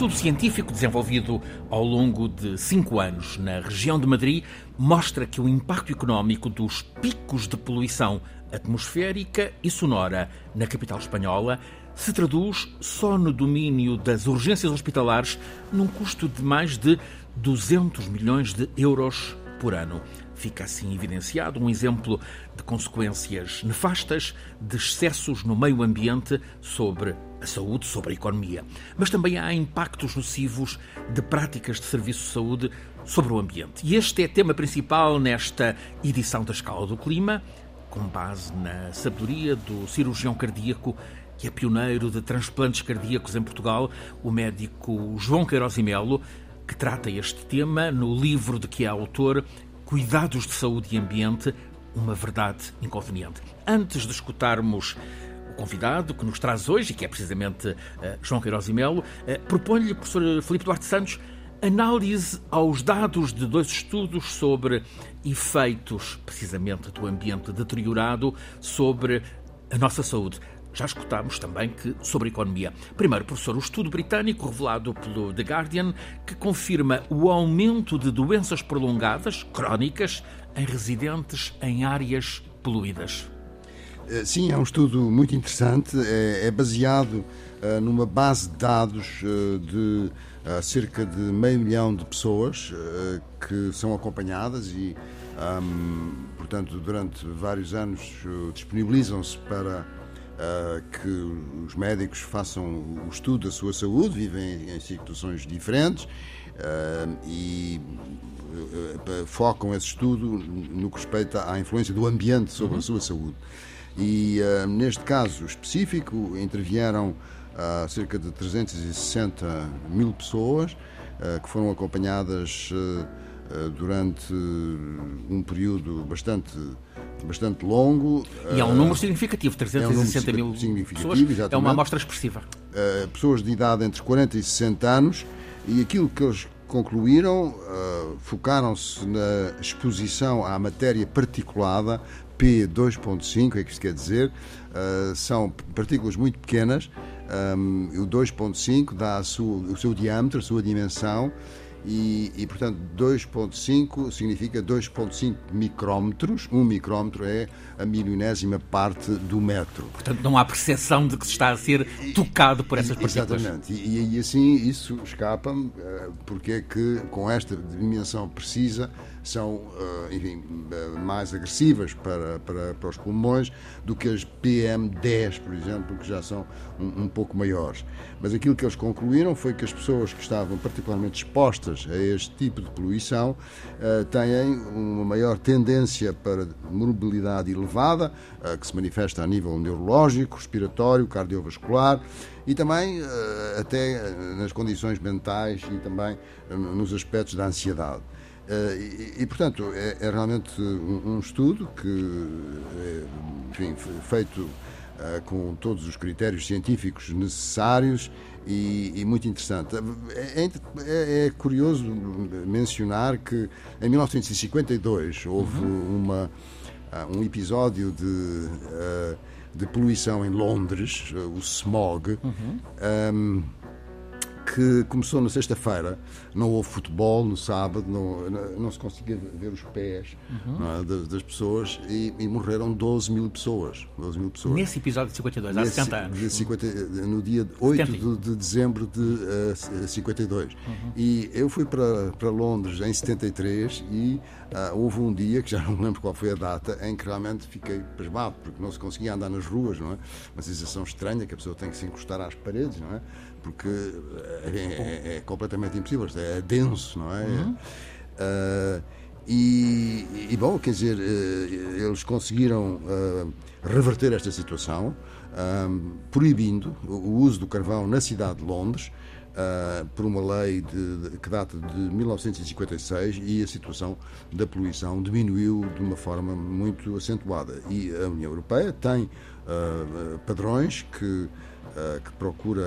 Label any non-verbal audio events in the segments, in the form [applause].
Estudo científico desenvolvido ao longo de cinco anos na região de Madrid mostra que o impacto económico dos picos de poluição atmosférica e sonora na capital espanhola se traduz só no domínio das urgências hospitalares num custo de mais de 200 milhões de euros por ano. Fica assim evidenciado um exemplo de consequências nefastas de excessos no meio ambiente sobre a saúde, sobre a economia. Mas também há impactos nocivos de práticas de serviço de saúde sobre o ambiente. E este é tema principal nesta edição da Escala do Clima, com base na sabedoria do cirurgião cardíaco que é pioneiro de transplantes cardíacos em Portugal, o médico João Queiroz e Melo, que trata este tema no livro de que é autor Cuidados de Saúde e Ambiente, uma verdade inconveniente. Antes de escutarmos o convidado que nos traz hoje, e que é precisamente uh, João Queiroz e Melo, uh, proponho-lhe, professor Filipe Duarte Santos, análise aos dados de dois estudos sobre efeitos, precisamente, do ambiente deteriorado sobre a nossa saúde. Já escutámos também que sobre economia. Primeiro, professor, o estudo britânico revelado pelo The Guardian que confirma o aumento de doenças prolongadas, crónicas, em residentes em áreas poluídas. Eh, sim, é um estudo muito interessante. É, é baseado uh, numa base de dados uh, de cerca de meio milhão de pessoas que são acompanhadas e, um, portanto, durante vários anos disponibilizam-se para uh, que os médicos façam o estudo da sua saúde, vivem em situações diferentes uh, e uh, focam esse estudo no que respeita à influência do ambiente sobre uhum. a sua saúde. E neste caso específico intervieram cerca de 360 mil pessoas que foram acompanhadas durante um período bastante bastante longo. E é um número significativo, 360 é um mil significativo, pessoas. Exatamente. É uma amostra expressiva. Uh, pessoas de idade entre 40 e 60 anos e aquilo que eles concluíram, focaram-se na exposição à matéria particulada, P2.5, é que isto quer dizer, são partículas muito pequenas, o 2.5 dá sua, o seu diâmetro, a sua dimensão, e, e portanto 2.5 significa 2.5 micrómetros. Um micrómetro é a milionésima parte do metro. Portanto, não há percepção de que se está a ser tocado por essas partículas. Exatamente. E, e assim isso escapa-me, eh, porque é que com esta dimensão precisa são eh, enfim, eh, mais agressivas para, para, para os pulmões do que as PM10, por exemplo, que já são um, um pouco maiores. Mas aquilo que eles concluíram foi que as pessoas que estavam particularmente expostas a este tipo de poluição uh, têm uma maior tendência para morbilidade elevada, que se manifesta a nível neurológico, respiratório, cardiovascular e também até nas condições mentais e também nos aspectos da ansiedade. Uh, e, e, portanto, é, é realmente um, um, estudo que, é, enfim, feito uh, com todos os critérios científicos necessários e, e muito interessante. É, é, é, é, curioso mencionar que em 1952 houve uhum. uma, uh, um episódio de, de poluição em Londres, o smog. Uhum. Um, que começou na sexta-feira. Não houve futebol no sábado, não, não se conseguia ver os pés uhum. é, das, das, pessoas e, e, morreram 12 mil pessoas. 12 mil pessoas. Nesse episódio de 52, há 70 anos. De 50, no dia 8 de, de, dezembro de uh, 52. Uhum. E eu fui para, para Londres em 73 e uh, houve um dia, que já não me lembro qual foi a data, em que realmente fiquei pasmado, porque não se conseguia andar nas ruas, não é? Uma sensação estranha que a pessoa tem que se encostar às paredes, não é? porque é, é, é completamente impossível, é denso, não é? Uhum. Uh, e, e, bom, quer dizer, uh, eles conseguiram uh, reverter esta situação, proibindo o uso do carvão na cidade de Londres. por uma lei de, de, que data de 1956 e a situação da poluição diminuiu de uma forma muito acentuada. E a União Europeia tem padrões que uh, que procura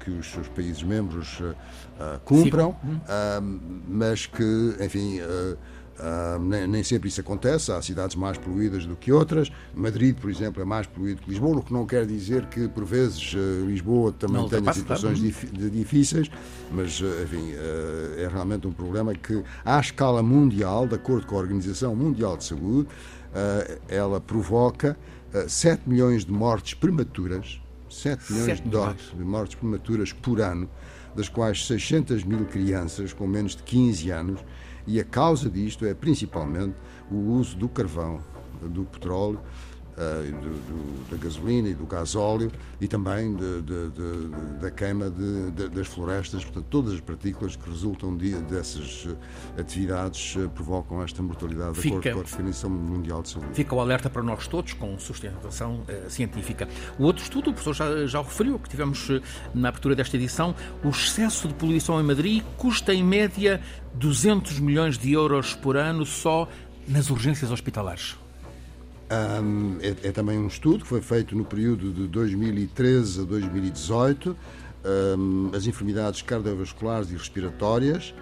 que os seus países membros uh, cumpram, uh, mas que, enfim, Uh, nem, nem, sempre isso acontece, há cidades mais poluídas do que outras. Madrid, por exemplo, é mais poluído que Lisboa, o que não quer dizer que, por vezes, uh, Lisboa também não, tenha situações dif difíceis, mas, uh, enfim, é realmente um problema que, à escala mundial, de acordo com a Organização Mundial de Saúde, ela provoca 7 milhões de mortes prematuras, 7 milhões 7 de, de mortes prematuras por ano, das quais 600 mil crianças com menos de 15 anos e a causa disto é principalmente o uso do carvão, do petróleo, uh, do, do, da gasolina e do gasóleo e também de, de, da queima das florestas. Portanto, todas as partículas que resultam dessas eh, atividades uh, provocam esta mortalidade, de acordo com a Organização Mundial de Saúde. Fica o alerta para nós todos, com sustentação uh, científica. O outro estudo, o professor já, já o referiu, que tivemos na abertura desta edição, o excesso de poluição em Madrid custa em média 200 milhões de euros por ano só nas urgências hospitalares. Um, é, é, também um estudo que foi feito no período de 2013 a 2018. Um, as enfermidades cardiovasculares e respiratórias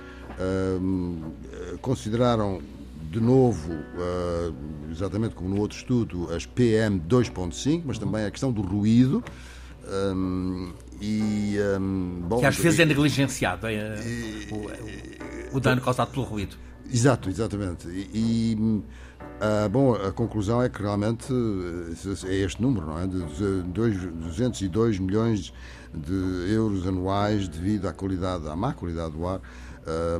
um, consideraram de novo, uh, exatamente como no outro estudo, as PM 2.5, mas também a questão do ruído. e, bom, que às vezes é negligenciado é, o, o, dano causado pelo ruído. Exato, exatamente. E, e ah, bom, a conclusão é que realmente eh, é este número, não é? De 202 milhões de euros anuais devido à qualidade, à má qualidade do ar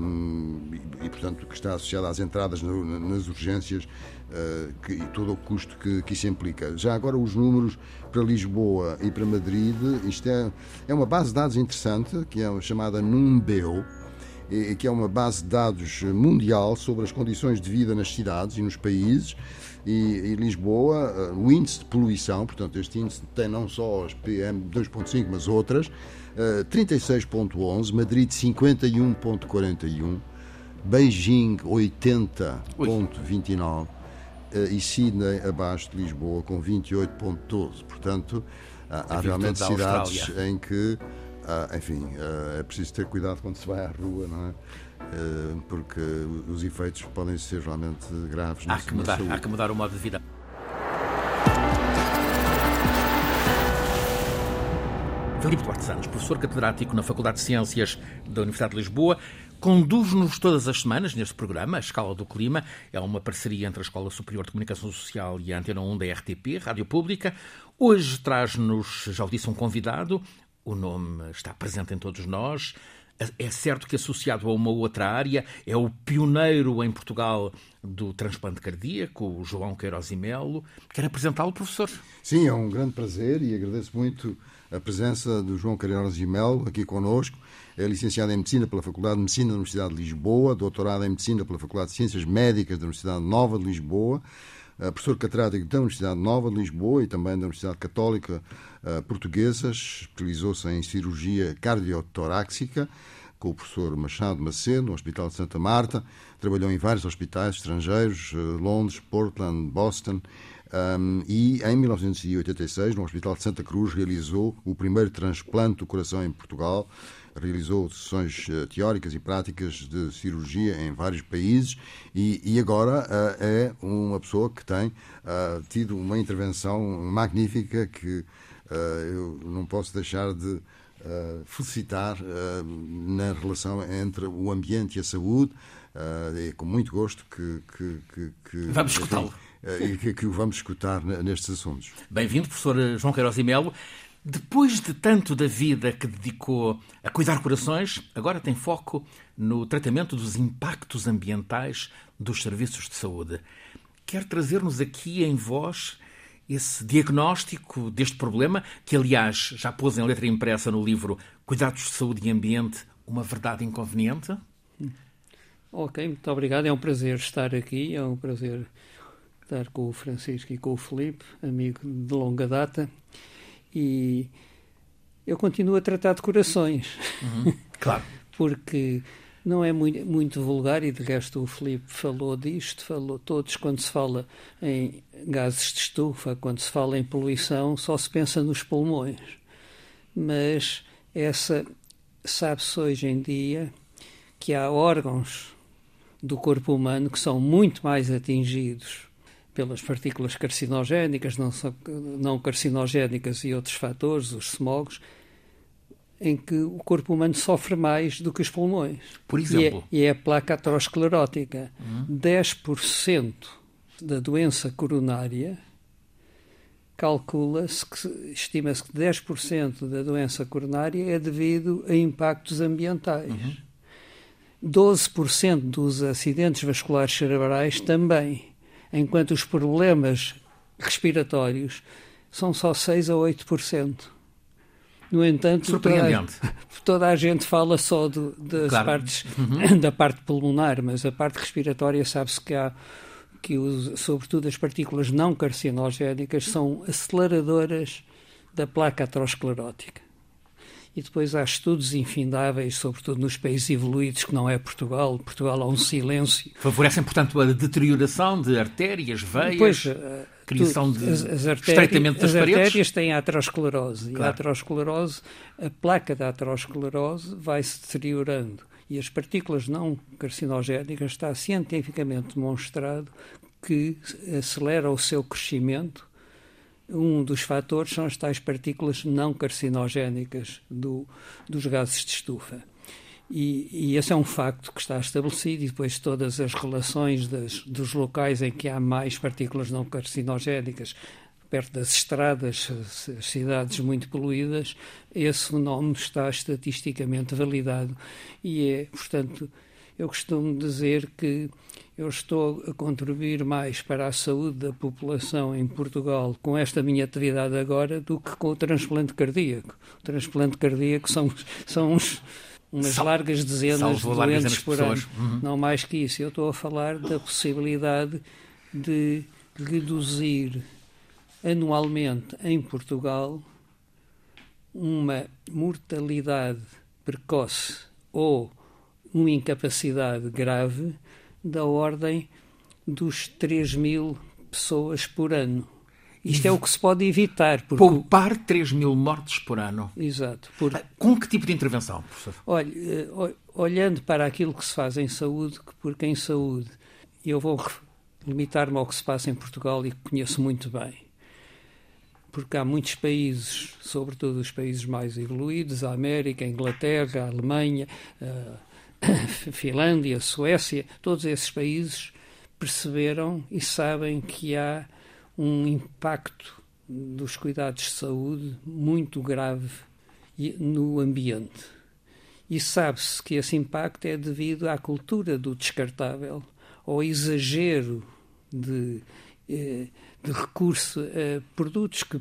um, e, e, portanto, que está associado às entradas no, nas urgências uh, que, e todo o custo que, que isso implica. Já agora, os números para Lisboa e para Madrid, isto é, é uma base de dados interessante, que é chamada Numbeo, que é uma base de dados mundial sobre as condições de vida nas cidades e nos países. E, e Lisboa, eh, o índice de poluição, portanto, este índice tem não só as PM2.5, mas outras, 36.11, eh, Madrid 51.41, Beijing 80.29 eh, e Sydney abaixo de Lisboa com 28.12. Portanto, há, há realmente cidades em que ah, enfim, ah, é preciso ter cuidado quando se vai à rua, não é? Ah, porque os efeitos podem ser realmente graves. Há que, mudar, há que mudar o modo de vida. Filipe Duarte Santos, professor catedrático na Faculdade de Ciências da Universidade de Lisboa, conduz-nos todas as semanas neste programa, A Escala do Clima. É uma parceria entre a Escola Superior de Comunicação Social e a Antena 1 da RTP, Rádio Pública. Hoje traz-nos, já o disse, um convidado, o nome está presente em todos nós. É certo que associado a uma outra área, é o pioneiro em Portugal do transplante cardíaco, o João Queiroz e Melo. Quer apresentá-lo, professor? Sim, é um grande prazer e agradeço muito a presença do João Queiroz e Melo aqui conosco. É licenciado em Medicina pela Faculdade de Medicina da Universidade de Lisboa, doutorado em Medicina pela Faculdade de Ciências Médicas da Universidade Nova de Lisboa, professor catedrático da Universidade Nova de Lisboa e também da Universidade Católica uh, Portuguesa, especializou-se em cirurgia cardiotoráxica com o professor Machado Macedo, no Hospital de Santa Marta, trabalhou em vários hospitais estrangeiros, uh, Londres, Portland, Boston, um, e em 1986, no Hospital de Santa Cruz, realizou o primeiro transplante do coração em Portugal, realizou sessões uh, teóricas e práticas de cirurgia em vários países e, e agora uh, é uma pessoa que tem uh, tido uma intervenção magnífica que eu não posso deixar de felicitar na relação entre o ambiente e a saúde. é com muito gosto que. que, que, que Vamos escutá-lo. [laughs] E que, que o vamos escutar nestes assuntos. Bem-vindo, professor João Queiroz e Melo. Depois de tanto da vida que dedicou a cuidar corações, agora tem foco no tratamento dos impactos ambientais dos serviços de saúde. Quer trazer-nos aqui em voz esse diagnóstico deste problema, que aliás já pôs em letra impressa no livro Cuidados de Saúde e Ambiente, uma verdade inconveniente? Ok, muito obrigado. É um prazer estar aqui, é um prazer estar com o Francisco e com o Felipe, amigo de longa data e eu continuo a tratar de corações. Uhum, [laughs] claro. Porque não é muito, muito, vulgar e de resto o Felipe falou disto, falou todos quando se fala em gases de estufa, quando se fala em poluição, só se pensa nos pulmões. Mas essa sabe-se hoje em dia que há órgãos do corpo humano que são muito mais atingidos pelas partículas carcinogénicas, não, não carcinogénicas e outros fatores, os smogs, em que o corpo humano sofre mais do que os pulmões. Por exemplo? E é, e é a placa aterosclerótica. Uhum. 10% da doença coronária calcula-se que estima-se que 10% da doença coronária é devido a impactos ambientais. Uhum. 12% dos acidentes vasculares cerebrais também, enquanto os problemas respiratórios são só 6 a 8%. No entanto, toda, [laughs] toda, a gente fala só das claro. partes uhum. [laughs] da parte pulmonar, mas a parte respiratória sabe-se que há que os, sobretudo as partículas não carcinogénicas são aceleradoras da placa aterosclerótica. E depois há estudos infindáveis, sobretudo nos países evoluídos, que não é Portugal. Portugal há um silêncio. Favorecem, portanto, a deterioração de artérias, veias, pois, eh, criação de as, as artérias, estreitamento das as paredes? As artérias têm a aterosclerose. Claro. E a aterosclerose, a placa da aterosclerose vai se deteriorando. E as partículas não carcinogénicas está cientificamente demonstrado que acelera o seu crescimento um dos fatores são as tais partículas não carcinogénicas do, dos gases de estufa. E, e, esse é um facto que está estabelecido, e depois todas as relações das, dos locais em que há mais partículas não carcinogénicas, perto das estradas, as cidades muito poluídas, esse fenómeno está estatisticamente validado. E é, portanto, eu costumo dizer que eu estou a contribuir mais para a saúde da população em Portugal com esta minha atividade agora do que com o transplante cardíaco. O transplante cardíaco são, são uns, umas Sal, largas dezenas de doentes por ano. Uhum. Não mais que isso. Eu estou a falar da possibilidade de reduzir anualmente em Portugal uma mortalidade precoce ou uma incapacidade grave da ordem dos 3 mil pessoas por ano. Isto é o que se pode evitar. Porque... Poupar 3 mil mortes por ano. Exato. Por... Ah, com que tipo de intervenção, professor? Olha, eh, olhando para aquilo que se faz em saúde, porque em saúde eu vou limitar-me ao que se passa em Portugal e que conheço muito bem. Porque há muitos países, sobretudo os países mais evoluídos, a América, a Inglaterra, a Alemanha, a [coughs] Finlândia, Suécia, todos esses países perceberam e sabem que há um impacto dos cuidados de saúde muito grave no ambiente. E sabe-se que esse impacto é devido à cultura do descartável, ao exagero de, eh, de recurso a produtos que,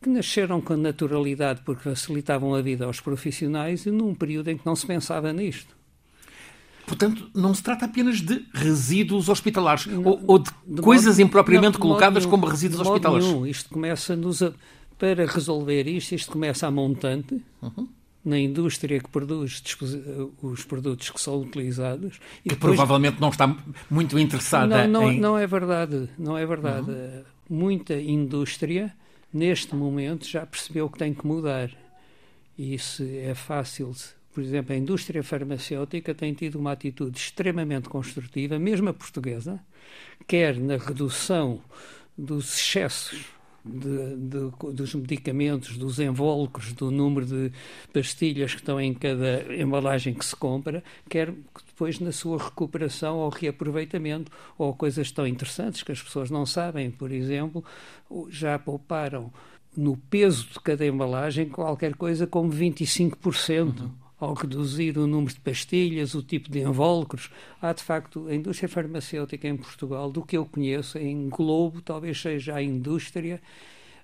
que nasceram com naturalidade porque facilitavam a vida aos profissionais e num período em que não se pensava nisto. Portanto, não se trata apenas de resíduos hospitalares não, ou, ou, de, de coisas modo, impropriamente não, colocadas como resíduos hospitalares. Nenhum. Isto começa nos a, para resolver isto, isto começa a montante. Uhum na indústria que produz os produtos que são utilizados. que depois... provavelmente não está muito interessada não, não, em... Não é verdade, não é verdade. Uhum. Muita indústria neste momento já percebeu que tem que mudar. E isso é fácil. Por exemplo, a indústria farmacêutica tem tido uma atitude extremamente construtiva, mesmo a portuguesa, quer na redução dos excessos de, de, dos medicamentos, dos invólucros, do número de pastilhas que estão em cada embalagem que se compra, quer depois na sua recuperação ou reaproveitamento, ou coisas tão interessantes que as pessoas não sabem, por exemplo, já pouparam no peso de cada embalagem qualquer coisa como 25%. Uhum ao reduzir o número de pastilhas, o tipo de invólucros. Há, de facto, a indústria farmacêutica em Portugal, do que eu conheço, em Globo, talvez seja a indústria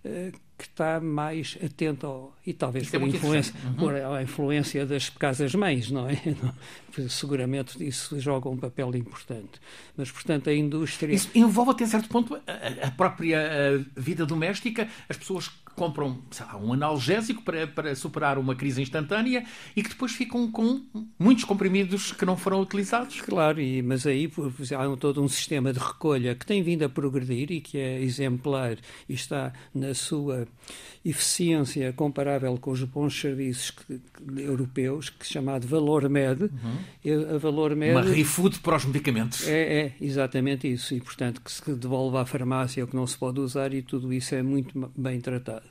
uh, que está mais atenta ao, e talvez por, é influência, uhum. por a influência das casas-mães, não é? [laughs] Seguramente isso joga um papel importante. Mas, portanto, a indústria... Isso envolve até certo ponto a, a própria a vida doméstica, as pessoas compram lá, um analgésico para, para superar uma crise instantânea e que depois ficam com muitos comprimidos que não foram utilizados. Claro, e, mas aí há todo um sistema de recolha que tem vindo a progredir e que é exemplar e está na sua eficiência comparável com os bons serviços que, que, europeus, que chamado Valor Med. Uhum. A Valor Med uma refood para os medicamentos. É, é, exatamente isso. E, portanto, que se devolve à farmácia o que não se pode usar e tudo isso é muito bem tratado.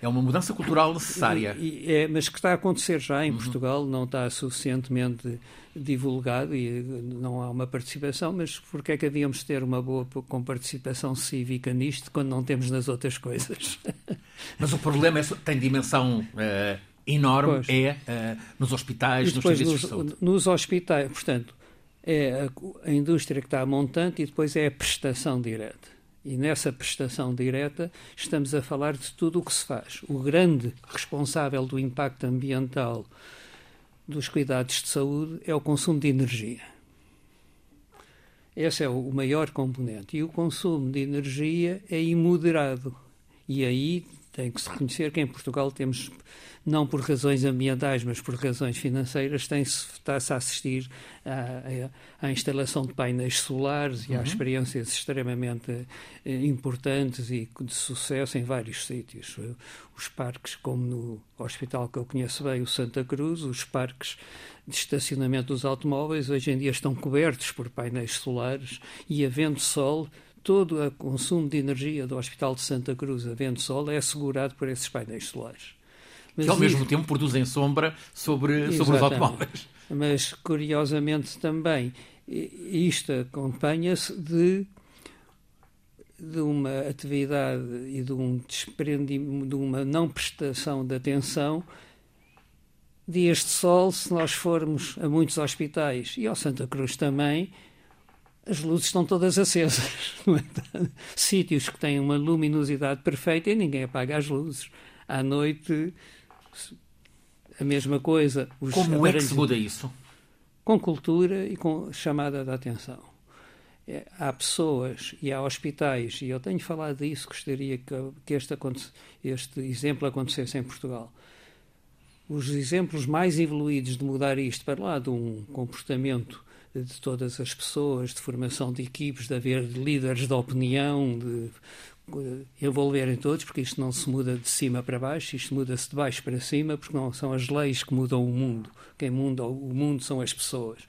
É uma mudança cultural necessária. E, e, é, mas que está a acontecer já em uhum. Portugal, não está suficientemente divulgado e não há uma participação, mas porque é que havíamos de ter uma boa com participação cívica nisto quando não temos nas outras coisas? [laughs] Mas o problema é, tem dimensão uh, enorme, pois. é uh, nos hospitais, nos serviços nos, de saúde. Nos hospitais, portanto, é a, a indústria que está montante e depois é a prestação direta. E nessa prestação direta estamos a falar de tudo o que se faz. O grande responsável do impacto ambiental dos cuidados de saúde é o consumo de energia. Esse é o maior componente. E o consumo de energia é imoderado. E aí tem que se reconhecer que em Portugal temos não por razões ambientais, mas por razões financeiras, está-se a assistir à, à, instalação de painéis solares e uhum. a experiências extremamente eh, importantes e de sucesso em vários sítios. Os parques, como no hospital que eu conheço bem, o Santa Cruz, os parques de estacionamento dos automóveis, hoje em dia estão cobertos por painéis solares e havendo sol, todo o consumo de energia do Hospital de Santa Cruz, havendo sol, é assegurado por esses painéis solares. Mas que ao mesmo tempo produzem sombra sobre, sobre os automóveis. Mas, curiosamente também, isto acompanha-se de, de uma atividade e de um desprendimento, de uma não prestação de atenção dias de sol, se nós formos a muitos hospitais e ao Santa Cruz também, as luzes estão todas acesas. [laughs] É? Sítios que têm uma luminosidade perfeita e ninguém apaga as luzes. À noite a mesma coisa. Os Como é que se muda isso? Com cultura e com chamada de atenção. É, há pessoas e há hospitais, e eu tenho falado disso, gostaria que, que este, este exemplo acontecesse em Portugal. Os exemplos mais evoluídos de mudar isto para lá de um comportamento de todas as pessoas, de formação de equipes, de haver líderes de opinião, de envolverem todos, porque isto não se muda de cima para baixo, isto muda-se de baixo para cima, porque não são as leis que mudam o mundo. Quem muda o mundo são as pessoas.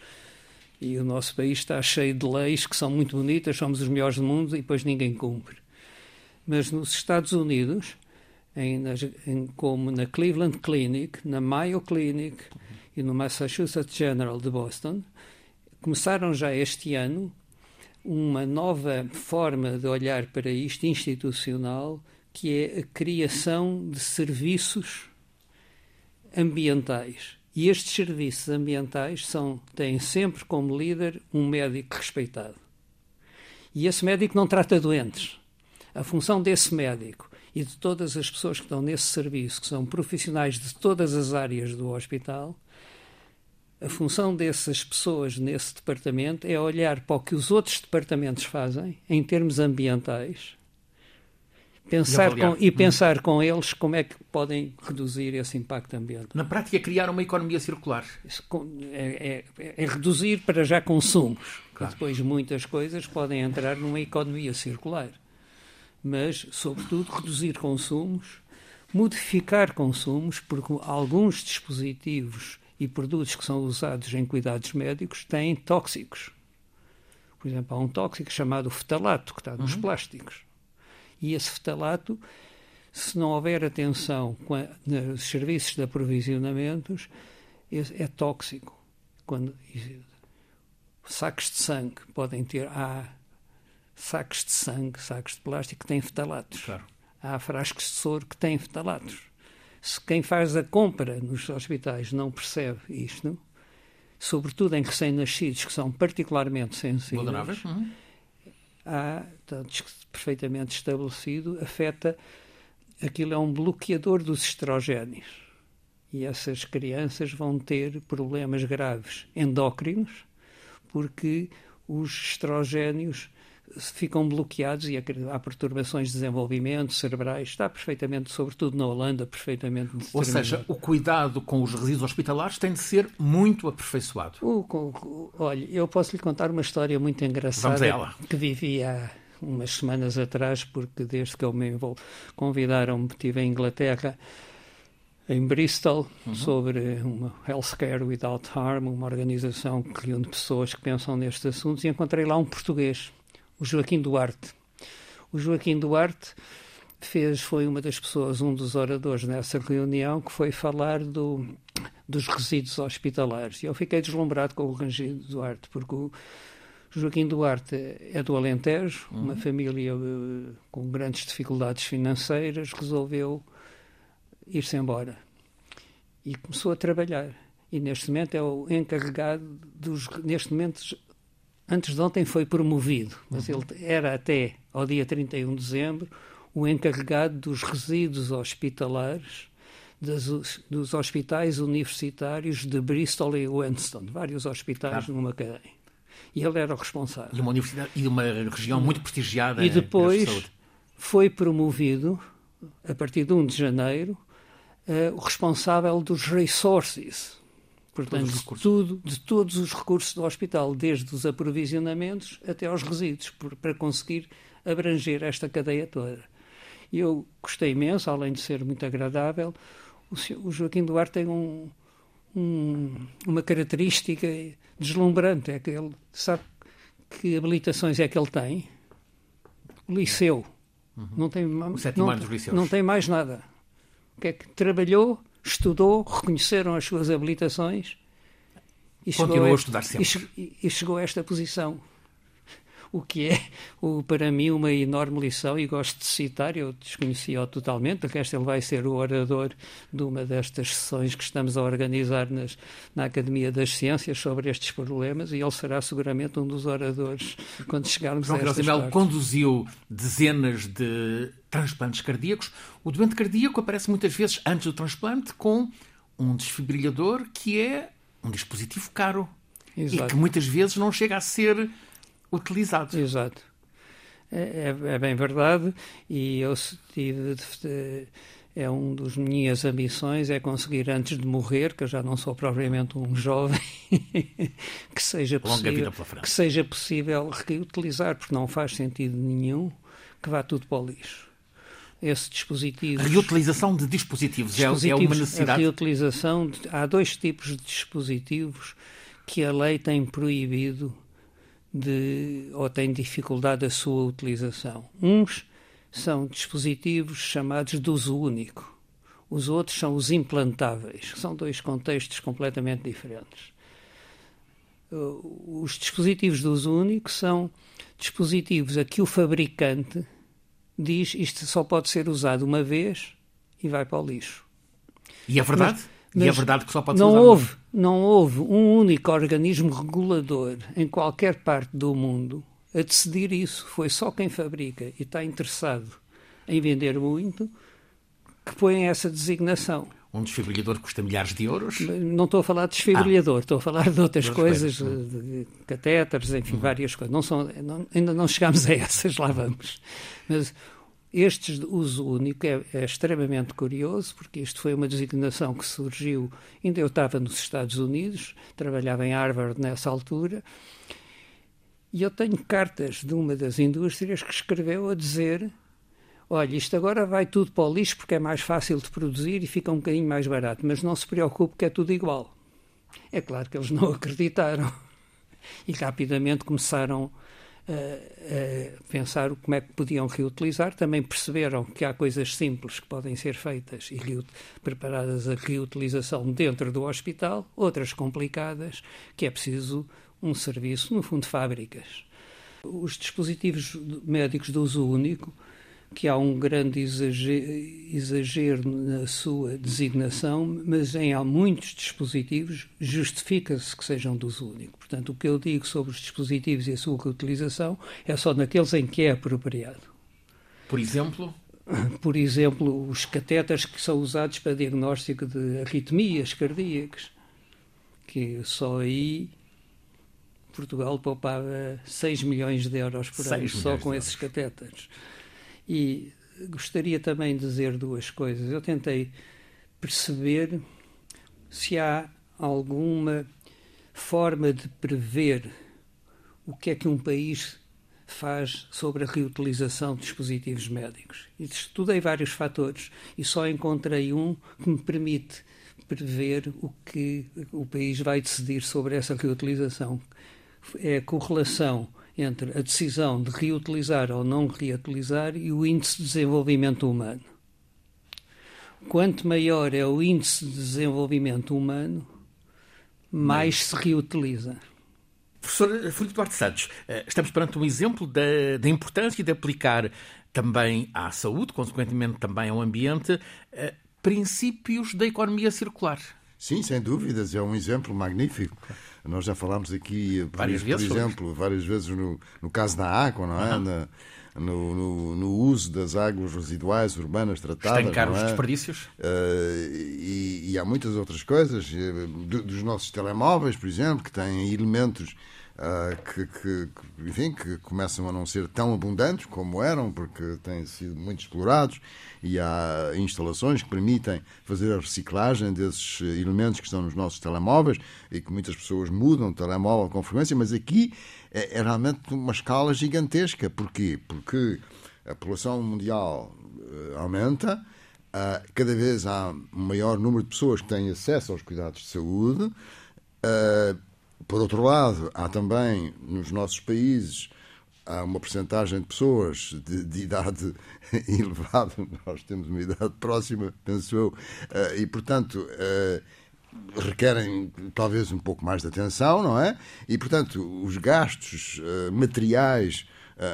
E o nosso país está cheio de leis que são muito bonitas, somos os melhores do mundo e depois ninguém cumpre. Mas nos Estados Unidos, em, em, como na Cleveland Clinic, na Mayo Clinic e no Massachusetts General de Boston, começaram já este ano uma nova forma de olhar para isto institucional, que é a criação de serviços ambientais. E estes serviços ambientais são, têm sempre como líder um médico respeitado. E esse médico não trata doentes. A função desse médico e de todas as pessoas que estão nesse serviço, que são profissionais de todas as áreas do hospital, a função dessas pessoas nesse departamento é olhar para o que os outros departamentos fazem em termos ambientais pensar e, com, e pensar hum. com eles como é que podem reduzir esse impacto ambiental. Na prática, criar uma economia circular. É, é, é reduzir para já consumos. Claro. Depois muitas coisas podem entrar numa economia circular. Mas, sobretudo, reduzir consumos, modificar consumos, porque alguns dispositivos e produtos que são usados em cuidados médicos têm tóxicos. Por exemplo, há um tóxico chamado fetalato, que está nos uhum. plásticos. E esse fetalato, se não houver atenção nos serviços de aprovisionamentos, é tóxico. Quando, sacos de sangue podem ter. Há sacos de sangue, sacos de plástico que têm fetalatos. Claro. Há frascos de soro que têm fetalatos se quem faz a compra nos hospitais não percebe isto, sobretudo em recém-nascidos que são particularmente sensíveis, uhum. há, está perfeitamente estabelecido, afeta, aquilo é um bloqueador dos estrogénios. E essas crianças vão ter problemas graves endócrinos, porque os estrogénios ficam bloqueados e há perturbações de desenvolvimento cerebrais. Está perfeitamente, sobretudo na Holanda, perfeitamente Ou seja, o cuidado com os resíduos hospitalares tem de ser muito aperfeiçoado. O, o, olha, eu posso lhe contar uma história muito engraçada que vivi há umas semanas atrás, porque desde que eu me envolvo, convidaram-me, estive em Inglaterra, em Bristol, uhum. sobre uma Healthcare Without Harm, uma organização que reúne pessoas que pensam nestes assuntos, e encontrei lá um português o Joaquim Duarte. O Joaquim Duarte fez, foi uma das pessoas, um dos oradores nessa reunião, que foi falar do, dos resíduos hospitalares. E eu fiquei deslumbrado com o Joaquim Duarte, porque o Joaquim Duarte é do Alentejo, uhum. uma família uh, com grandes dificuldades financeiras, resolveu ir-se embora. E começou a trabalhar. E neste momento é o encarregado dos. Neste momento antes de ontem foi promovido, mas uhum. ele era até ao dia 31 de dezembro o encarregado dos resíduos hospitalares das, dos hospitais universitários de Bristol e Winston, vários hospitais ah. numa cadeia. E ele era o responsável. E uma universidade e uma região muito prestigiada. E depois foi promovido, a partir de 1 de janeiro, uh, o responsável dos resources, Portanto, de, tudo, de todos os recursos do hospital, desde os aprovisionamentos até aos resíduos, por, para conseguir abranger esta cadeia toda. E eu gostei imenso, além de ser muito agradável, o, o Joaquim Duarte tem um, um, uma característica deslumbrante, é que ele sabe que habilitações é que ele tem. Liceu. Uhum. Não, tem, não, não tem mais nada. O que é que trabalhou estudou, reconheceram as suas habilitações e Continuou a, a estudar sempre. E, e chegou a esta posição [laughs] o que é, o, para mim, uma enorme lição, e gosto de citar, eu desconhecia-o totalmente, de resto ele vai ser o orador de uma destas sessões que estamos a organizar nas, na Academia das Ciências sobre estes problemas, e ele será seguramente um dos oradores quando chegarmos João a estas Melo conduziu dezenas de transplantes cardíacos. O doente cardíaco aparece muitas vezes antes do transplante com um desfibrilhador que é um dispositivo caro Exato. e que muitas vezes não chega a ser utilizado. Exato. É, é, é bem verdade e eu tive é um dos minhas ambições é conseguir antes de morrer, que eu já não sou propriamente um jovem, [laughs] que seja possível que seja possível reutilizar, porque não faz sentido nenhum que vá tudo para o lixo esse dispositivo. Reutilização de dispositivos, dispositivos é, é uma necessidade. A reutilização, de, há dois tipos de dispositivos que a lei tem proibido de, ou tem dificuldade a sua utilização. Uns são dispositivos chamados de uso único. Os outros são os implantáveis, são dois contextos completamente diferentes. Os dispositivos de uso único são dispositivos a que o fabricante diz isto só pode ser usado uma vez e vai para o lixo. E é verdade? Mas, mas e é verdade que só pode não ser houve, Não houve um único organismo regulador em qualquer parte do mundo a decidir isso. Foi só quem fabrica e está interessado em vender muito que põe essa designação. Um desfibrilhador custa milhares de euros? Não estou a falar de desfibrilhador, ah. estou a falar de outras coisas, coisas, de catéteres, enfim, hum. várias coisas. Não são, não, ainda não chegámos a essas, lá vamos. Mas este uso único é, é, extremamente curioso, porque isto foi uma designação que surgiu, ainda eu estava nos Estados Unidos, trabalhava em Harvard nessa altura, e eu tenho cartas de uma das indústrias que escreveu a dizer: Olha, isto agora vai tudo para o lixo porque é mais fácil de produzir e fica um bocadinho mais barato, mas não se preocupe que é tudo igual. É claro que eles não [laughs] acreditaram e rapidamente começaram a, pensar como é que podiam reutilizar. Também perceberam que há coisas simples que podem ser feitas e preparadas a reutilização dentro do hospital, outras complicadas, que é preciso um serviço, no fundo, de fábricas. Os dispositivos médicos de uso único que há um grande exagero, na sua designação, mas em há muitos dispositivos justifica-se que sejam de uso único. Portanto, o que eu digo sobre os dispositivos e a sua reutilização é só naqueles em que é apropriado. Por exemplo? Por exemplo, os catetas que são usados para diagnóstico de arritmias cardíacas, que só aí Portugal poupava 6 milhões de euros por ano só com esses catéteres. E gostaria também de dizer duas coisas. Eu tentei perceber se há alguma forma de prever o que é que um país faz sobre a reutilização de dispositivos médicos. E estudei vários fatores e só encontrei um que me permite prever o que o país vai decidir sobre essa reutilização. É a correlação entre a decisão de reutilizar ou não reutilizar e o índice de desenvolvimento humano. Quanto maior é o índice de desenvolvimento humano, mais se reutiliza. Professor Filipe Duarte Santos, eh, estamos perante um exemplo da, da, importância de aplicar também à saúde, consequentemente também ao ambiente, eh, princípios da economia circular. Sim, sem dúvidas, é um exemplo magnífico. Nós já falámos aqui, por, várias vezes, por exemplo, várias vezes no, no caso da água, não é? Uhum. Na, no, no, no, uso das águas residuais urbanas tratadas. Estancar os é? desperdícios. Uh, e, e, há muitas outras coisas, eh, dos nossos telemóveis, por exemplo, que têm elementos que, que, enfim, que começam a não ser tão abundantes como eram, porque têm sido muito explorados, e há instalações que permitem fazer a reciclagem desses elementos que estão nos nossos telemóveis e que muitas pessoas mudam de telemóvel com frequência, mas aqui é, é realmente uma escala gigantesca. Porquê? Porque a população mundial uh, aumenta, uh, cada vez há um maior número de pessoas que têm acesso aos cuidados de saúde. Uh, por outro lado, há também nos nossos países há uma percentagem de pessoas de, de, idade [laughs] elevada, nós temos uma idade próxima, penso eu, e portanto requerem talvez um pouco mais de atenção, não é? E, portanto, os gastos uh, materiais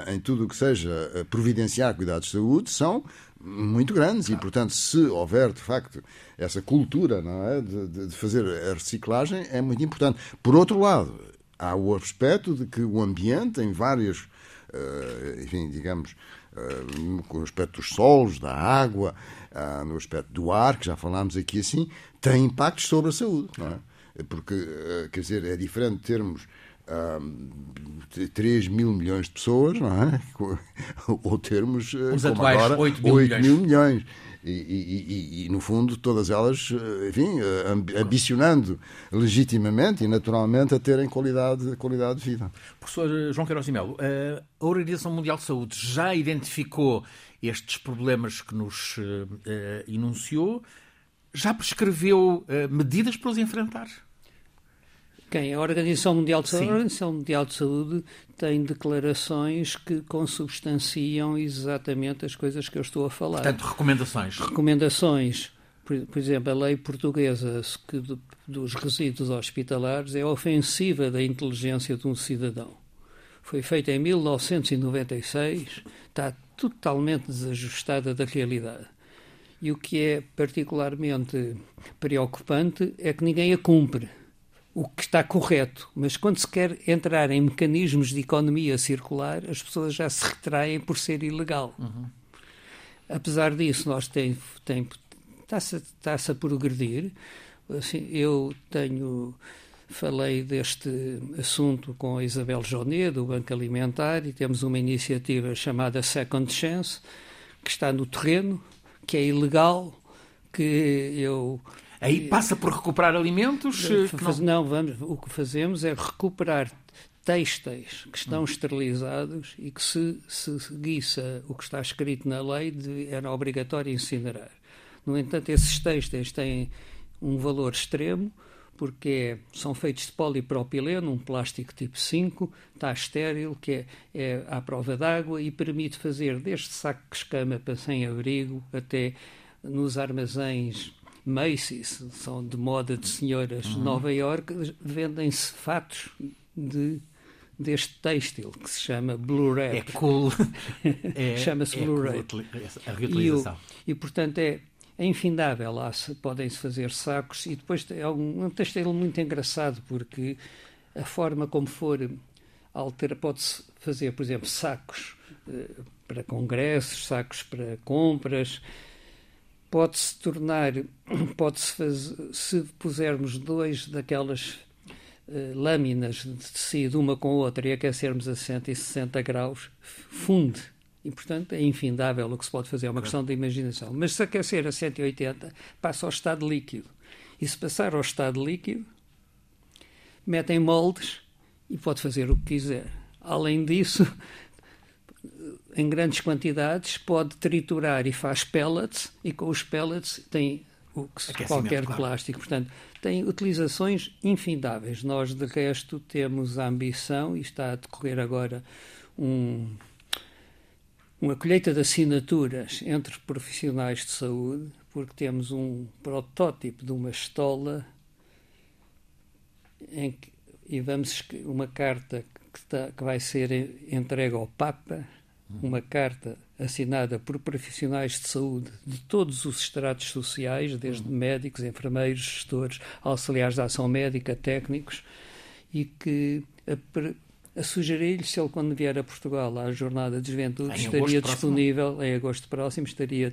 em tudo o que seja providenciar cuidados de saúde são muito grandes e, portanto, se houver de facto essa cultura não é? de, de fazer a reciclagem, é muito importante. Por outro lado, há o aspecto de que o ambiente, em várias, enfim, digamos, com o aspecto dos solos, da água, no aspecto do ar, que já falámos aqui assim, tem impactos sobre a saúde, não é? Porque, eh, quer dizer, é diferente termos um, 3 mil milhões de pessoas, não é? [laughs] Ou termos, eh, Os como atuais, agora, 8 mil 8 milhões. Mil milhões. E, e, e, no fundo, todas elas, eh, enfim, ambicionando legitimamente e naturalmente a terem qualidade, qualidade de vida. Professor João Queiroz e Melo, a Organização Mundial de Saúde já identificou estes problemas que nos enunciou já prescreveu medidas para os enfrentar? Quem? A Organização Mundial de Saúde? Sim. A Organização Mundial de Saúde tem declarações que consubstanciam exatamente as coisas que eu estou a falar. Portanto, recomendações. Recomendações. Por, por exemplo, a lei portuguesa que do, dos resíduos hospitalares é ofensiva da inteligência de um cidadão. Foi feita em 1996, está totalmente desajustada da realidade. E o que é particularmente preocupante é que ninguém a cumpre. O que está correto, mas quando se quer entrar em mecanismos de economia circular, as pessoas já se retraem por ser ilegal. Uhum. Apesar disso, nós tem, tem está-se está a progredir. Assim, eu tenho falei deste assunto com a Isabel Jonet, do Banco Alimentar, e temos uma iniciativa chamada Second Chance, que está no terreno, que é ilegal, que eu. Aí passa por recuperar alimentos? Faz, não... não, vamos, o que fazemos é recuperar têxteis que estão hum. esterilizados e que se, se seguisse o que está escrito na lei de, era obrigatório incinerar. No entanto, esses têxteis têm um valor extremo porque é, são feitos de polipropileno, um plástico tipo 5, está estéril, que é, é à prova d'água e permite fazer desde saco de escama para sem-abrigo até nos armazéns Macy's, são de moda de senhoras uhum. de Nova York, vendem-se fatos de deste têxtil que se chama Blue Wrap. É cool. [laughs] É, Chama-se é Blue Wrap. A reutilização. E, e, portanto, é, é infindável. Lá podem-se fazer sacos e depois é um, um textil muito engraçado porque a forma como for altera, pode-se fazer, por exemplo, sacos eh, para congressos, sacos para compras. Pode-se tornar, [clears throat] pode-se fazer, se pusermos dois daquelas uh, lâminas de tecido uma com a outra e aquecermos a 160 graus, funde. E, portanto, é infindável o que se pode fazer, é uma questão de imaginação. Mas se aquecer a 180, passa ao estado líquido. E se passar ao estado líquido, metem moldes e pode fazer o que quiser. Além disso, em grandes quantidades, pode triturar e faz pellets, e com os pellets tem o que, qualquer claro. plástico. Portanto, tem utilizações infindáveis. Nós, de resto, temos a ambição, e está a decorrer agora um, uma colheita de assinaturas entre profissionais de saúde, porque temos um protótipo de uma estola em que, e vamos uma carta que, está, que vai ser entregue ao Papa, uma carta assinada por profissionais de saúde de todos os estratos sociais, desde médicos, enfermeiros, gestores, auxiliares de ação médica, técnicos, e que a, a sugerir-lhe se ele, quando vier a Portugal à Jornada de Juventude, em estaria disponível, próximo. em agosto próximo, estaria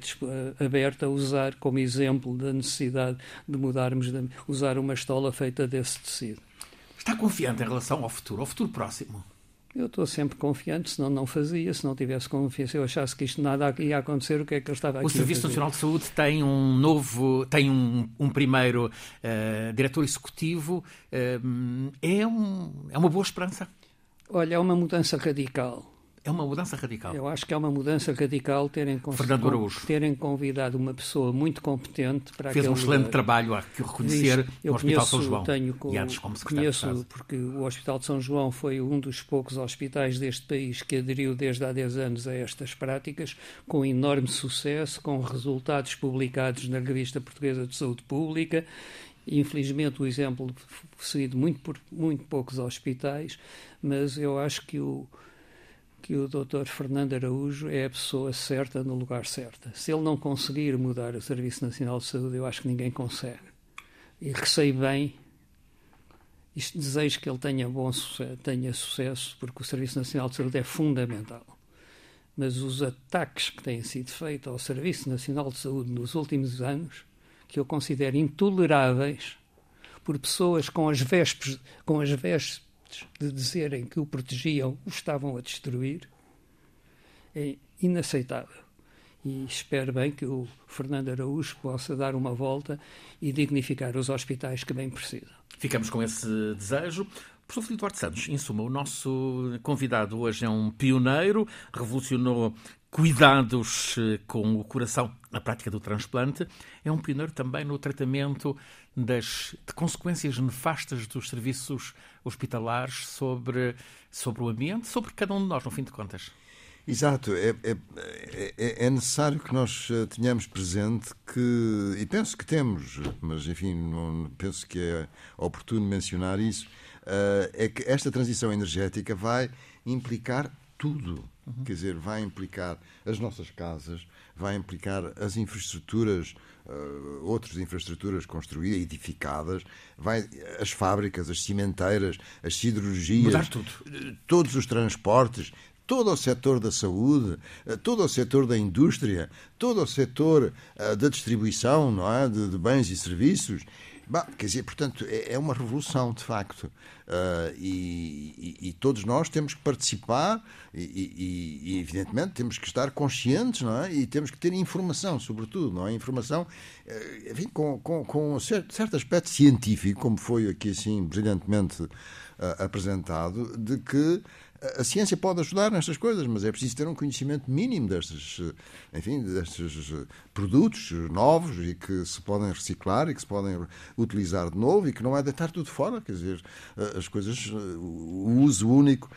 aberto a usar como exemplo da necessidade de mudarmos, de usar uma estola feita desse tecido. Está confiante em relação ao futuro, ao futuro próximo? Eu estou sempre confiante, senão não fazia, se não tivesse confiança, eu achasse que isto nada ia acontecer, o que é que eu estava aqui O Serviço Nacional de Saúde tem um novo, tem um, um primeiro uh, diretor executivo, uh, é, um, é uma boa esperança? Olha, é uma mudança radical. É uma mudança radical. Eu acho que é uma mudança radical terem, terem convidado uma pessoa muito competente para Fez um excelente lugar. trabalho, há que o reconhecer, eu no Hospital São João. Tenho, e antes como conheço, porque o Hospital de São João foi um dos poucos hospitais deste país que aderiu desde há 10 anos a estas práticas, com enorme sucesso, com resultados publicados na Revista Portuguesa de Saúde Pública Infelizmente, o exemplo seguido muito por muito poucos hospitais, mas eu acho que o, que o Dr. Fernando Araújo é a pessoa certa no lugar certo. Se ele não conseguir mudar o Serviço Nacional de Saúde, eu acho que ninguém consegue. E receio bem, isto desejo que ele tenha bom sucesso, tenha sucesso, porque o Serviço Nacional de Saúde é fundamental. Mas os ataques que têm sido feitos ao Serviço Nacional de Saúde nos últimos anos, que eu considero intoleráveis, por pessoas com as vestes, com as vestes de dizerem que o protegiam, o estavam a destruir, é inaceitável. E espero bem que o Fernando Araújo possa dar uma volta e dignificar os hospitais que bem precisam. Ficamos com esse desejo. Professor Filipe Duarte Santos, em suma, o nosso convidado hoje é um pioneiro, revolucionou cuidados eh, com o coração na prática do transplante, é um pioneiro também no tratamento das de consequências nefastas dos serviços hospitalares sobre, sobre o ambiente, sobre cada um de nós, no fim de contas. Exato, é, é, é, é, necessário que nós eh, tenhamos presente que, e penso que temos, mas enfim, não, penso que é oportuno mencionar isso, uh, é que esta transição energética vai implicar tudo. Uhum. Quer dizer, vai implicar as nossas casas, vai implicar as infraestruturas, uh, outras infraestruturas construídas, edificadas, vai, as fábricas, as cimenteiras, as siderurgias, Mudar tudo. todos os transportes, todo o setor da saúde, eh, todo o setor da indústria, todo o setor uh, da distribuição não é? de, de bens e serviços. Bah, quer dizer, portanto, é, é uma revolução, de facto. Uh, e, e, e, todos nós temos que participar e, e, evidentemente, temos que estar conscientes não é? e temos que ter informação, sobretudo. Não é? Informação uh, enfim, com, com, com certo, certo aspecto científico, como foi aqui assim brilhantemente uh, apresentado, de que a ciência pode ajudar nestas coisas, mas é preciso ter um conhecimento mínimo destes, eh, enfim, destes eh, produtos novos e que se podem reciclar e que se podem utilizar de novo e que não é deitar tudo fora. Quer dizer, eh, as coisas, o uso único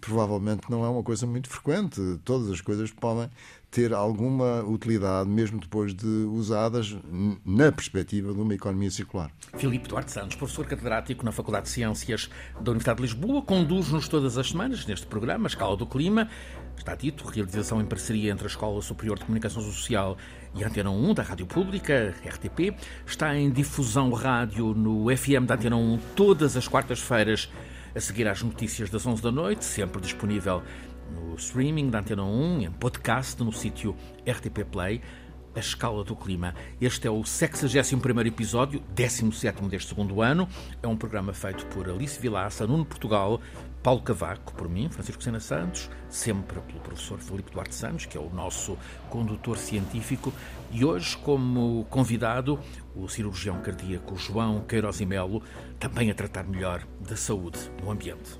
provavelmente não é uma coisa muito frequente. Todas as coisas podem ter alguma utilidade, mesmo depois de usadas na perspectiva de uma economia circular. Filipe Duarte Santos, professor catedrático na Faculdade de Ciências da Universidade de Lisboa, conduz-nos todas as semanas neste programa, Escala do Clima. Está dito, realização em parceria entre a Escola Superior de Comunicação Social e a Antena 1 da Rádio Pública, RTP. Está em difusão rádio no FM da Antena 1 todas as quartas-feiras, a seguir às notícias das 11 da noite, sempre disponível no streaming da Antena 1, em podcast, no sítio RTP Play. a escala do clima. Este é o 61º episódio, 17º deste segundo ano. É um programa feito por Alice Vilaça, Nuno Portugal, Paulo Cavaco, por mim, Francisco Sena Santos, sempre pelo professor Felipe Duarte Santos, que é o nosso condutor científico, e hoje, como convidado, o cirurgião cardíaco João Queiroz e Melo, também a tratar melhor da saúde no ambiente.